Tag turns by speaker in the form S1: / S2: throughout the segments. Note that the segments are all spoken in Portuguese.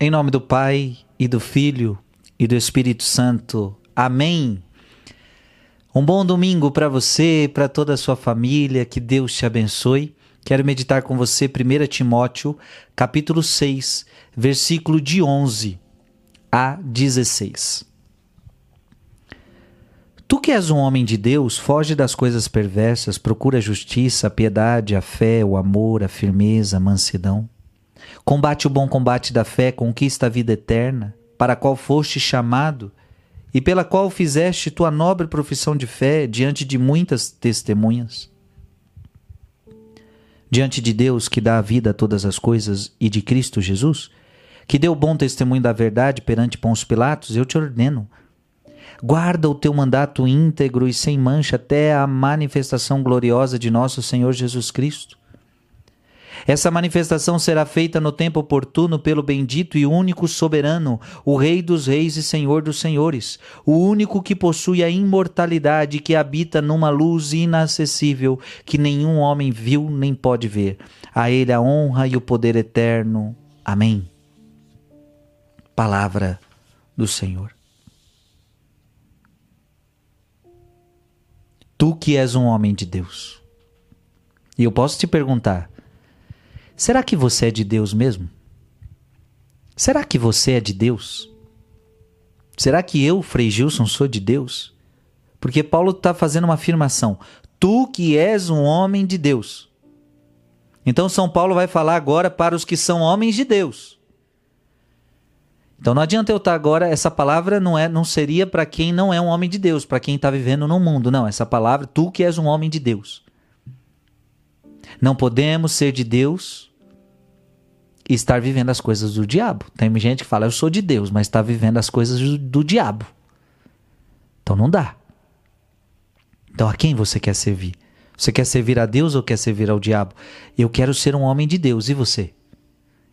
S1: Em nome do Pai e do Filho e do Espírito Santo. Amém. Um bom domingo para você, para toda a sua família, que Deus te abençoe. Quero meditar com você 1 Timóteo, capítulo 6, versículo de 11 a 16. Tu que és um homem de Deus, foge das coisas perversas, procura a justiça, a piedade, a fé, o amor, a firmeza, a mansidão. Combate o bom combate da fé, conquista a vida eterna, para a qual foste chamado e pela qual fizeste tua nobre profissão de fé diante de muitas testemunhas. Diante de Deus que dá a vida a todas as coisas e de Cristo Jesus, que deu bom testemunho da verdade perante Pôncio Pilatos, eu te ordeno. Guarda o teu mandato íntegro e sem mancha até a manifestação gloriosa de nosso Senhor Jesus Cristo essa manifestação será feita no tempo oportuno pelo bendito e único soberano, o Rei dos Reis e Senhor dos Senhores, o único que possui a imortalidade que habita numa luz inacessível que nenhum homem viu nem pode ver. A Ele a honra e o poder eterno. Amém. Palavra do Senhor. Tu que és um homem de Deus. E eu posso te perguntar: Será que você é de Deus mesmo? Será que você é de Deus? Será que eu, Frei Gilson, sou de Deus? Porque Paulo está fazendo uma afirmação: Tu que és um homem de Deus. Então São Paulo vai falar agora para os que são homens de Deus. Então não adianta eu estar tá agora, essa palavra não é, não seria para quem não é um homem de Deus, para quem está vivendo no mundo. Não, essa palavra, tu que és um homem de Deus. Não podemos ser de Deus e estar vivendo as coisas do diabo. Tem gente que fala, eu sou de Deus, mas está vivendo as coisas do, do diabo. Então não dá. Então a quem você quer servir? Você quer servir a Deus ou quer servir ao diabo? Eu quero ser um homem de Deus. E você?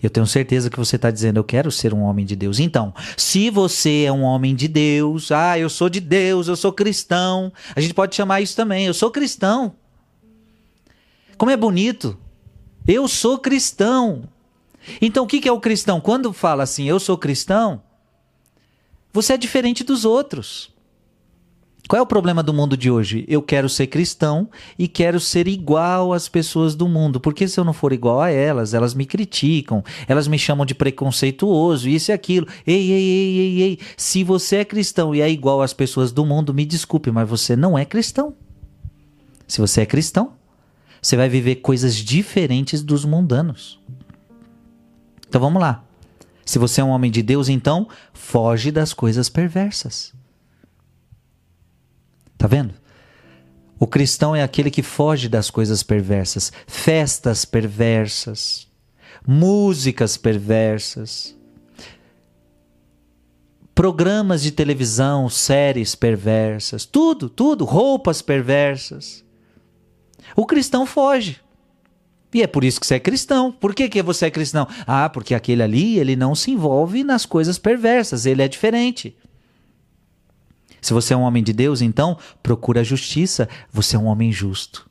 S1: Eu tenho certeza que você está dizendo, eu quero ser um homem de Deus. Então, se você é um homem de Deus, ah, eu sou de Deus, eu sou cristão. A gente pode chamar isso também, eu sou cristão. Como é bonito. Eu sou cristão. Então, o que é o cristão? Quando fala assim, eu sou cristão, você é diferente dos outros. Qual é o problema do mundo de hoje? Eu quero ser cristão e quero ser igual às pessoas do mundo, porque se eu não for igual a elas, elas me criticam, elas me chamam de preconceituoso, isso e aquilo. Ei, ei, ei, ei, ei. Se você é cristão e é igual às pessoas do mundo, me desculpe, mas você não é cristão. Se você é cristão, você vai viver coisas diferentes dos mundanos. Então vamos lá. Se você é um homem de Deus, então foge das coisas perversas. Tá vendo? O cristão é aquele que foge das coisas perversas, festas perversas, músicas perversas, programas de televisão, séries perversas, tudo, tudo, roupas perversas. O cristão foge. E é por isso que você é cristão. Por que, que você é cristão? Ah, porque aquele ali, ele não se envolve nas coisas perversas, ele é diferente. Se você é um homem de Deus, então procura a justiça, você é um homem justo.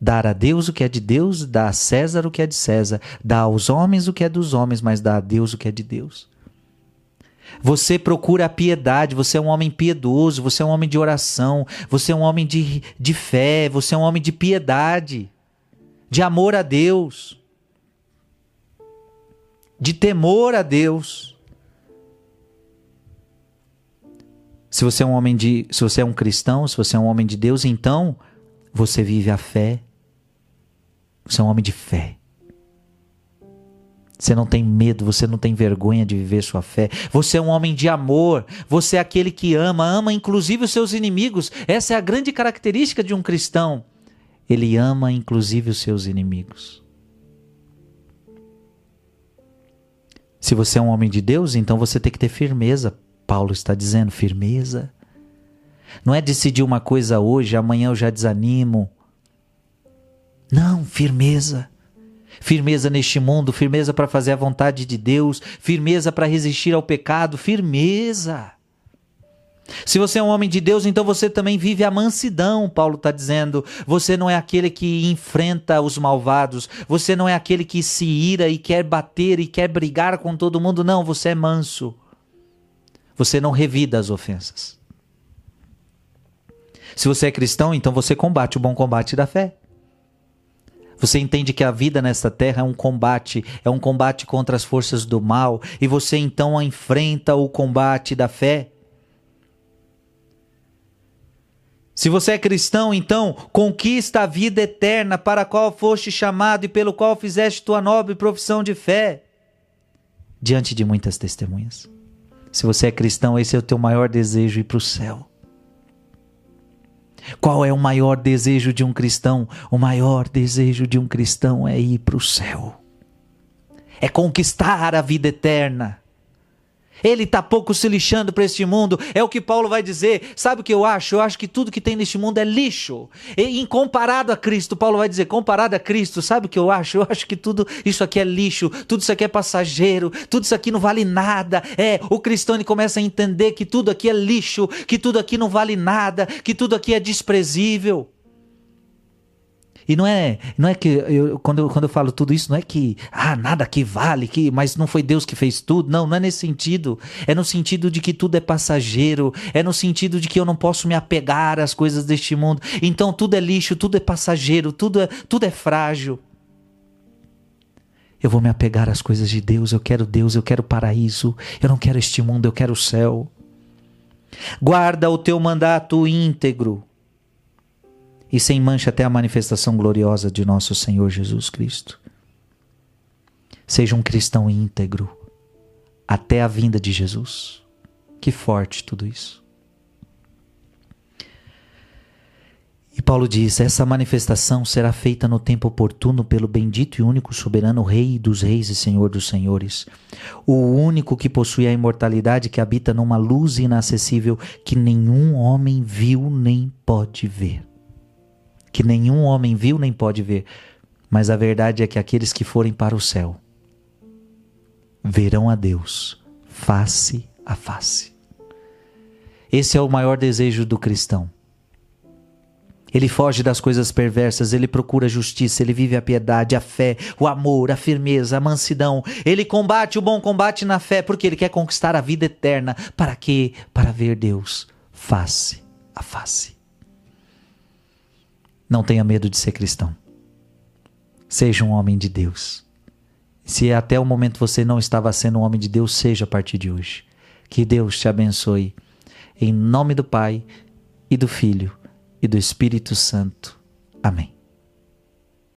S1: Dar a Deus o que é de Deus, dá a César o que é de César, dá aos homens o que é dos homens, mas dá a Deus o que é de Deus. Você procura a piedade, você é um homem piedoso, você é um homem de oração, você é um homem de, de fé, você é um homem de piedade de amor a Deus, de temor a Deus. Se você é um homem de, se você é um cristão, se você é um homem de Deus, então você vive a fé. Você é um homem de fé. Você não tem medo, você não tem vergonha de viver sua fé. Você é um homem de amor. Você é aquele que ama, ama inclusive os seus inimigos. Essa é a grande característica de um cristão. Ele ama inclusive os seus inimigos. Se você é um homem de Deus, então você tem que ter firmeza. Paulo está dizendo firmeza. Não é decidir uma coisa hoje, amanhã eu já desanimo. Não, firmeza. Firmeza neste mundo, firmeza para fazer a vontade de Deus, firmeza para resistir ao pecado, firmeza. Se você é um homem de Deus, então você também vive a mansidão, Paulo está dizendo. Você não é aquele que enfrenta os malvados, você não é aquele que se ira e quer bater e quer brigar com todo mundo, não, você é manso. Você não revida as ofensas. Se você é cristão, então você combate o bom combate da fé. Você entende que a vida nesta terra é um combate, é um combate contra as forças do mal, e você então enfrenta o combate da fé. Se você é cristão, então conquista a vida eterna para a qual foste chamado e pelo qual fizeste tua nobre profissão de fé, diante de muitas testemunhas. Se você é cristão, esse é o teu maior desejo ir para o céu. Qual é o maior desejo de um cristão? O maior desejo de um cristão é ir para o céu, é conquistar a vida eterna. Ele está pouco se lixando para este mundo. É o que Paulo vai dizer. Sabe o que eu acho? Eu acho que tudo que tem neste mundo é lixo. E, comparado a Cristo, Paulo vai dizer: comparado a Cristo, sabe o que eu acho? Eu acho que tudo isso aqui é lixo, tudo isso aqui é passageiro, tudo isso aqui não vale nada. É, o cristão começa a entender que tudo aqui é lixo, que tudo aqui não vale nada, que tudo aqui é desprezível. E não é, não é que eu, quando, eu, quando eu falo tudo isso, não é que ah, nada que vale, que, mas não foi Deus que fez tudo. Não, não é nesse sentido. É no sentido de que tudo é passageiro, é no sentido de que eu não posso me apegar às coisas deste mundo. Então tudo é lixo, tudo é passageiro, tudo é, tudo é frágil. Eu vou me apegar às coisas de Deus, eu quero Deus, eu quero paraíso, eu não quero este mundo, eu quero o céu. Guarda o teu mandato íntegro e sem mancha até a manifestação gloriosa de nosso Senhor Jesus Cristo. Seja um cristão íntegro até a vinda de Jesus. Que forte tudo isso. E Paulo diz: essa manifestação será feita no tempo oportuno pelo bendito e único soberano Rei dos Reis e Senhor dos Senhores, o único que possui a imortalidade que habita numa luz inacessível que nenhum homem viu nem pode ver que nenhum homem viu nem pode ver, mas a verdade é que aqueles que forem para o céu verão a Deus face a face. Esse é o maior desejo do cristão. Ele foge das coisas perversas, ele procura a justiça, ele vive a piedade, a fé, o amor, a firmeza, a mansidão. Ele combate o bom combate na fé, porque ele quer conquistar a vida eterna. Para quê? Para ver Deus face a face. Não tenha medo de ser cristão. Seja um homem de Deus. Se até o momento você não estava sendo um homem de Deus, seja a partir de hoje. Que Deus te abençoe. Em nome do Pai, e do Filho, e do Espírito Santo. Amém.